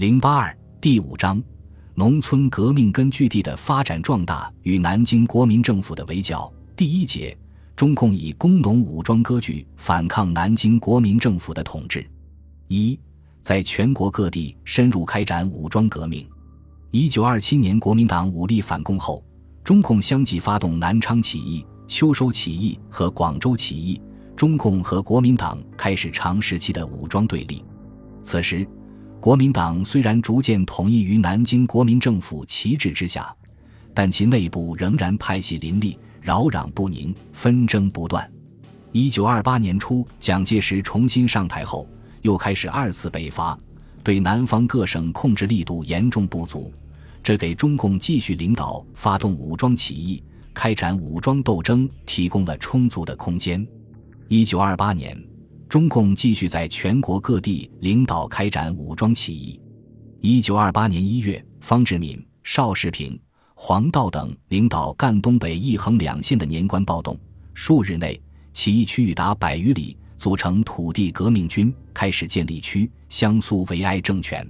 零八二第五章，农村革命根据地的发展壮大与南京国民政府的围剿。第一节，中共以工农武装割据反抗南京国民政府的统治。一，在全国各地深入开展武装革命。一九二七年国民党武力反攻后，中共相继发动南昌起义、秋收起义和广州起义，中共和国民党开始长时期的武装对立。此时。国民党虽然逐渐统一于南京国民政府旗帜之下，但其内部仍然派系林立、扰攘不宁、纷争不断。一九二八年初，蒋介石重新上台后，又开始二次北伐，对南方各省控制力度严重不足，这给中共继续领导发动武装起义、开展武装斗争提供了充足的空间。一九二八年。中共继续在全国各地领导开展武装起义。一九二八年一月，方志敏、邵世平、黄道等领导赣东北一横两线的年关暴动，数日内起义区域达百余里，组成土地革命军，开始建立区乡苏维埃政权。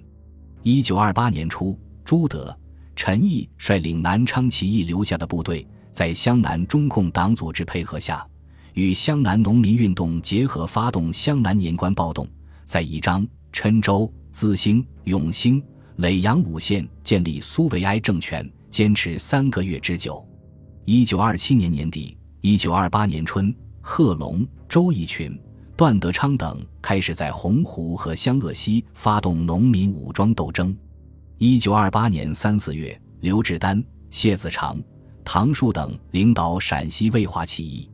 一九二八年初，朱德、陈毅率领南昌起义留下的部队，在湘南中共党组织配合下。与湘南农民运动结合，发动湘南年关暴动，在宜章、郴州、资兴、永兴、耒阳五县建立苏维埃政权，坚持三个月之久。一九二七年年底，一九二八年春，贺龙、周逸群、段德昌等开始在洪湖和湘鄂西发动农民武装斗争。一九二八年三四月，刘志丹、谢子长、唐树等领导陕西渭华起义。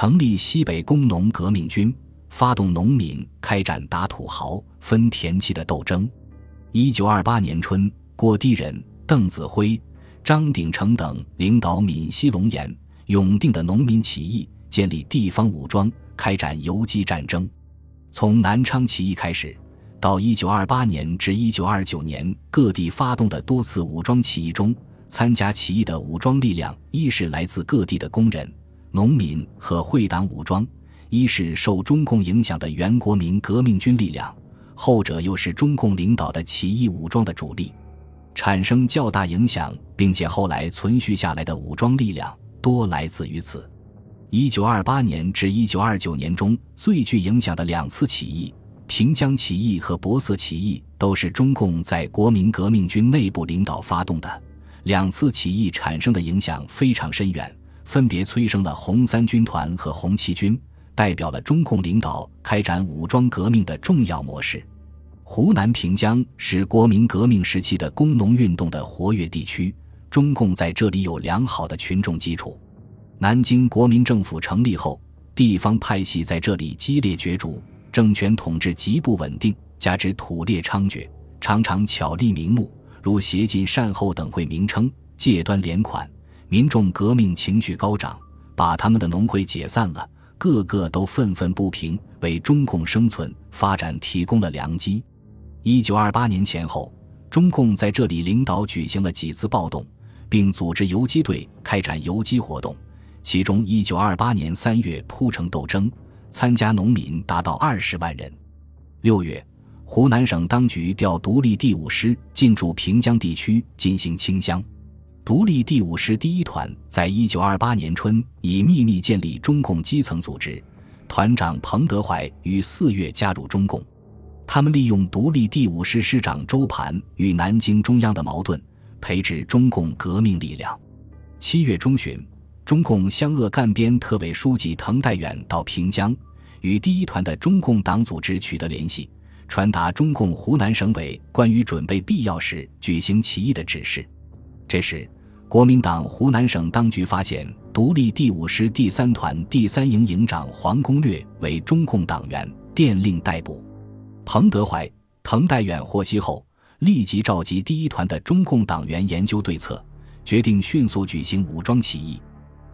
成立西北工农革命军，发动农民开展打土豪、分田契的斗争。一九二八年春，郭堤人、邓子恢、张鼎丞等领导闽西龙岩、永定的农民起义，建立地方武装，开展游击战争。从南昌起义开始，到一九二八年至一九二九年各地发动的多次武装起义中，参加起义的武装力量，一是来自各地的工人。农民和会党武装，一是受中共影响的原国民革命军力量，后者又是中共领导的起义武装的主力，产生较大影响，并且后来存续下来的武装力量多来自于此。一九二八年至一九二九年中最具影响的两次起义——平江起义和博色起义，都是中共在国民革命军内部领导发动的。两次起义产生的影响非常深远。分别催生了红三军团和红七军，代表了中共领导开展武装革命的重要模式。湖南平江是国民革命时期的工农运动的活跃地区，中共在这里有良好的群众基础。南京国民政府成立后，地方派系在这里激烈角逐，政权统治极不稳定，加之土劣猖獗，常常巧立名目，如协进善后等会名称，借端敛款。民众革命情绪高涨，把他们的农会解散了，个个都愤愤不平，为中共生存发展提供了良机。一九二八年前后，中共在这里领导举行了几次暴动，并组织游击队开展游击活动。其中，一九二八年三月铺城斗争，参加农民达到二十万人。六月，湖南省当局调独立第五师进驻平江地区进行清乡。独立第五师第一团在一九二八年春已秘密建立中共基层组织，团长彭德怀于四月加入中共。他们利用独立第五师师长周盘与南京中央的矛盾，培植中共革命力量。七月中旬，中共湘鄂赣边特委书记滕代远到平江，与第一团的中共党组织取得联系，传达中共湖南省委关于准备必要时举行起义的指示。这时。国民党湖南省当局发现独立第五师第三团第三营营长黄公略为中共党员，电令逮捕。彭德怀、滕代远获悉后，立即召集第一团的中共党员研究对策，决定迅速举行武装起义。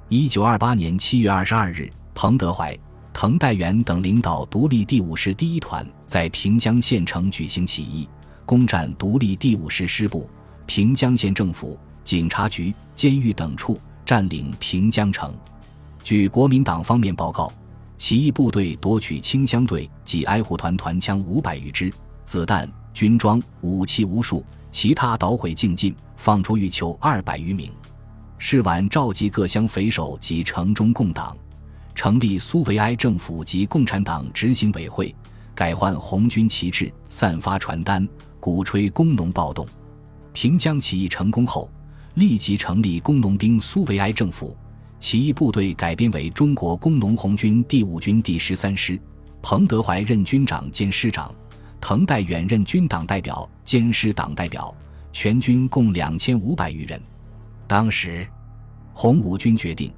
一九二八年七月二十二日，彭德怀、滕代远等领导独立第五师第一团在平江县城举行起义，攻占独立第五师师部、平江县政府。警察局、监狱等处占领平江城。据国民党方面报告，起义部队夺取清乡队及挨护团团枪五百余支，子弹、军装、武器无数，其他捣毁净尽，放出欲囚二百余名。事晚召集各乡匪首及城中共党，成立苏维埃政府及共产党执行委会，改换红军旗帜，散发传单，鼓吹工农暴动。平江起义成功后，立即成立工农兵苏维埃政府。起义部队改编为中国工农红军第五军第十三师，彭德怀任军长兼师长，滕代远任军党代表兼师党代表，全军共两千五百余人。当时，红五军决定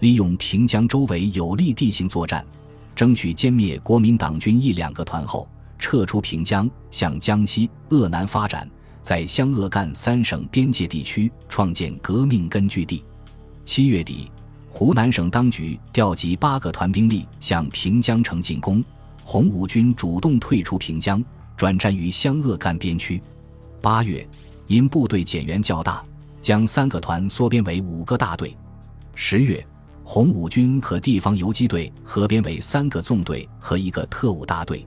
利用平江周围有利地形作战，争取歼灭国民党军一两个团后，撤出平江，向江西鄂南发展，在湘鄂赣三省边界地区创建革命根据地。七月底。湖南省当局调集八个团兵力向平江城进攻，红五军主动退出平江，转战于湘鄂赣边区。八月，因部队减员较大，将三个团缩编为五个大队。十月，红五军和地方游击队合编为三个纵队和一个特务大队。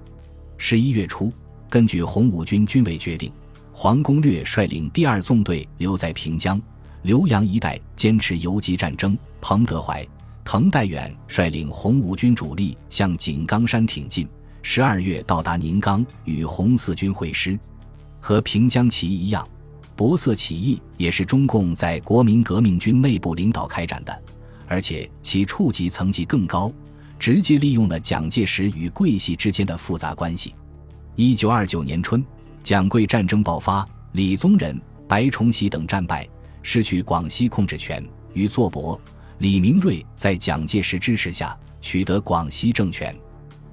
十一月初，根据红五军军委决定，黄公略率领第二纵队留在平江。浏阳一带坚持游击战争，彭德怀、滕代远率领红五军主力向井冈山挺进。十二月到达宁冈，与红四军会师。和平江起义一样，博色起义也是中共在国民革命军内部领导开展的，而且其处级层级更高，直接利用了蒋介石与桂系之间的复杂关系。一九二九年春，蒋桂战争爆发，李宗仁、白崇禧等战败。失去广西控制权，于作伯、李明瑞在蒋介石支持下取得广西政权。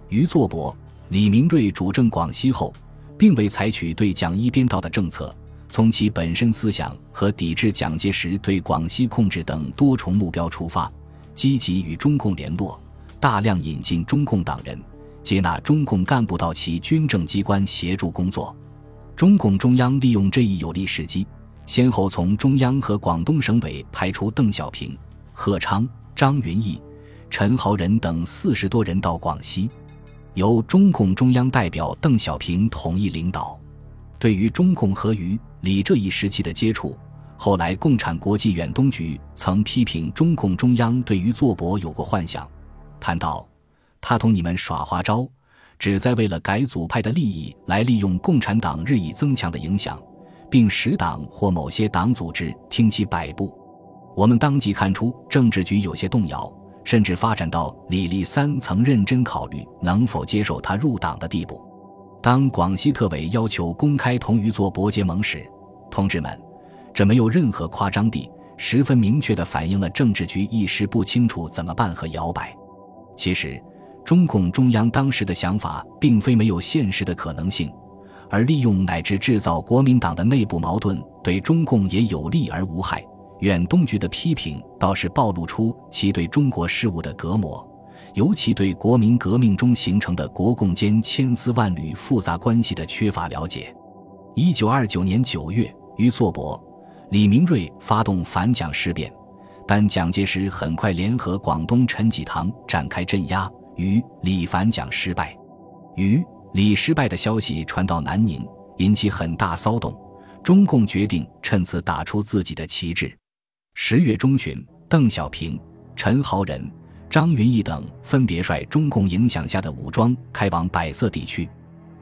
于作伯、李明瑞主政广西后，并未采取对蒋一边倒的政策，从其本身思想和抵制蒋介石对广西控制等多重目标出发，积极与中共联络，大量引进中共党人，接纳中共干部到其军政机关协助工作。中共中央利用这一有利时机。先后从中央和广东省委派出邓小平、贺昌、张云逸、陈豪仁等四十多人到广西，由中共中央代表邓小平统一领导。对于中共和于李这一时期的接触，后来共产国际远东局曾批评中共中央对于作伯有过幻想，谈到他同你们耍花招，只在为了改组派的利益来利用共产党日益增强的影响。并使党或某些党组织听其摆布，我们当即看出政治局有些动摇，甚至发展到李立三曾认真考虑能否接受他入党的地步。当广西特委要求公开同于作伯结盟时，同志们，这没有任何夸张地，十分明确地反映了政治局一时不清楚怎么办和摇摆。其实，中共中央当时的想法并非没有现实的可能性。而利用乃至制造国民党的内部矛盾，对中共也有利而无害。远东局的批评倒是暴露出其对中国事务的隔膜，尤其对国民革命中形成的国共间千丝万缕复杂关系的缺乏了解。一九二九年九月，于作伯、李明瑞发动反蒋事变，但蒋介石很快联合广东陈济棠展开镇压，于李反蒋失败，于。李失败的消息传到南宁，引起很大骚动。中共决定趁此打出自己的旗帜。十月中旬，邓小平、陈豪仁、张云逸等分别率中共影响下的武装开往百色地区。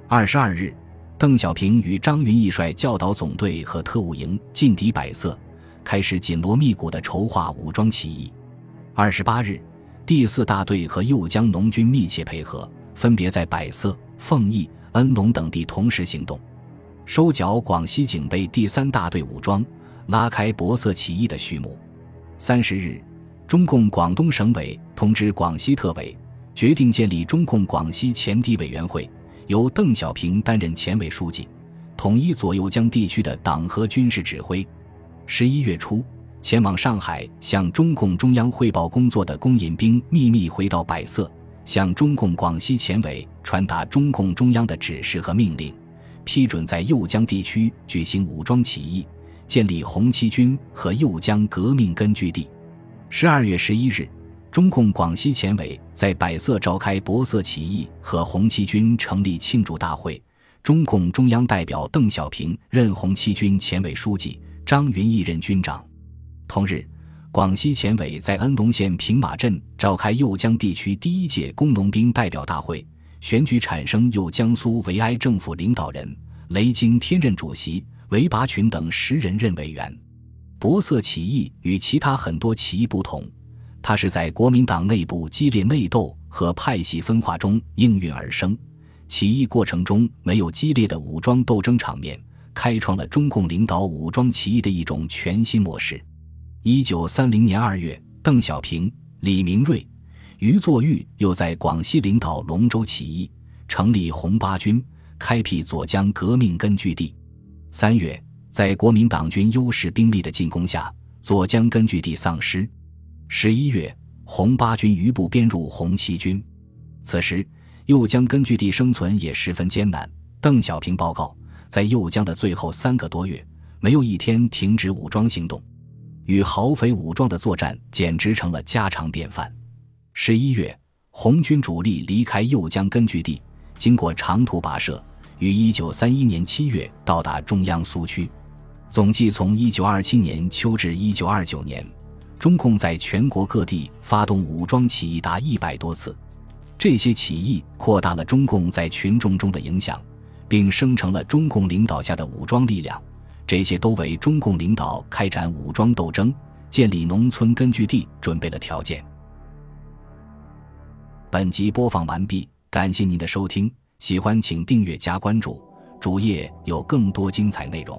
二十二日，邓小平与张云逸率教导总队和特务营进抵百色，开始紧锣密鼓的筹划武装起义。二十八日，第四大队和右江农军密切配合，分别在百色。凤邑、恩龙等地同时行动，收缴广西警备第三大队武装，拉开博色起义的序幕。三十日，中共广东省委通知广西特委，决定建立中共广西前敌委员会，由邓小平担任前委书记，统一左右江地区的党和军事指挥。十一月初，前往上海向中共中央汇报工作的龚引兵秘密回到百色。向中共广西前委传达中共中央的指示和命令，批准在右江地区举行武装起义，建立红七军和右江革命根据地。十二月十一日，中共广西前委在百色召开博色起义和红七军成立庆祝大会，中共中央代表邓小平任红七军前委书记，张云逸任军长。同日，广西前委在恩龙县平马镇召开右江地区第一届工农兵代表大会，选举产生右江苏维埃政府领导人，雷惊天任主席，韦拔群等十人任委员。博色起义与其他很多起义不同，它是在国民党内部激烈内斗和派系分化中应运而生。起义过程中没有激烈的武装斗争场面，开创了中共领导武装起义的一种全新模式。一九三零年二月，邓小平、李明瑞、余作玉又在广西领导龙州起义，成立红八军，开辟左江革命根据地。三月，在国民党军优势兵力的进攻下，左江根据地丧失。十一月，红八军余部编入红七军。此时。右江根据地生存也十分艰难。邓小平报告，在右江的最后三个多月，没有一天停止武装行动，与豪匪武装的作战简直成了家常便饭。十一月，红军主力离开右江根据地，经过长途跋涉，于一九三一年七月到达中央苏区。总计从一九二七年秋至一九二九年，中共在全国各地发动武装起义达一百多次。这些起义扩大了中共在群众中的影响，并生成了中共领导下的武装力量。这些都为中共领导开展武装斗争、建立农村根据地准备了条件。本集播放完毕，感谢您的收听，喜欢请订阅加关注，主页有更多精彩内容。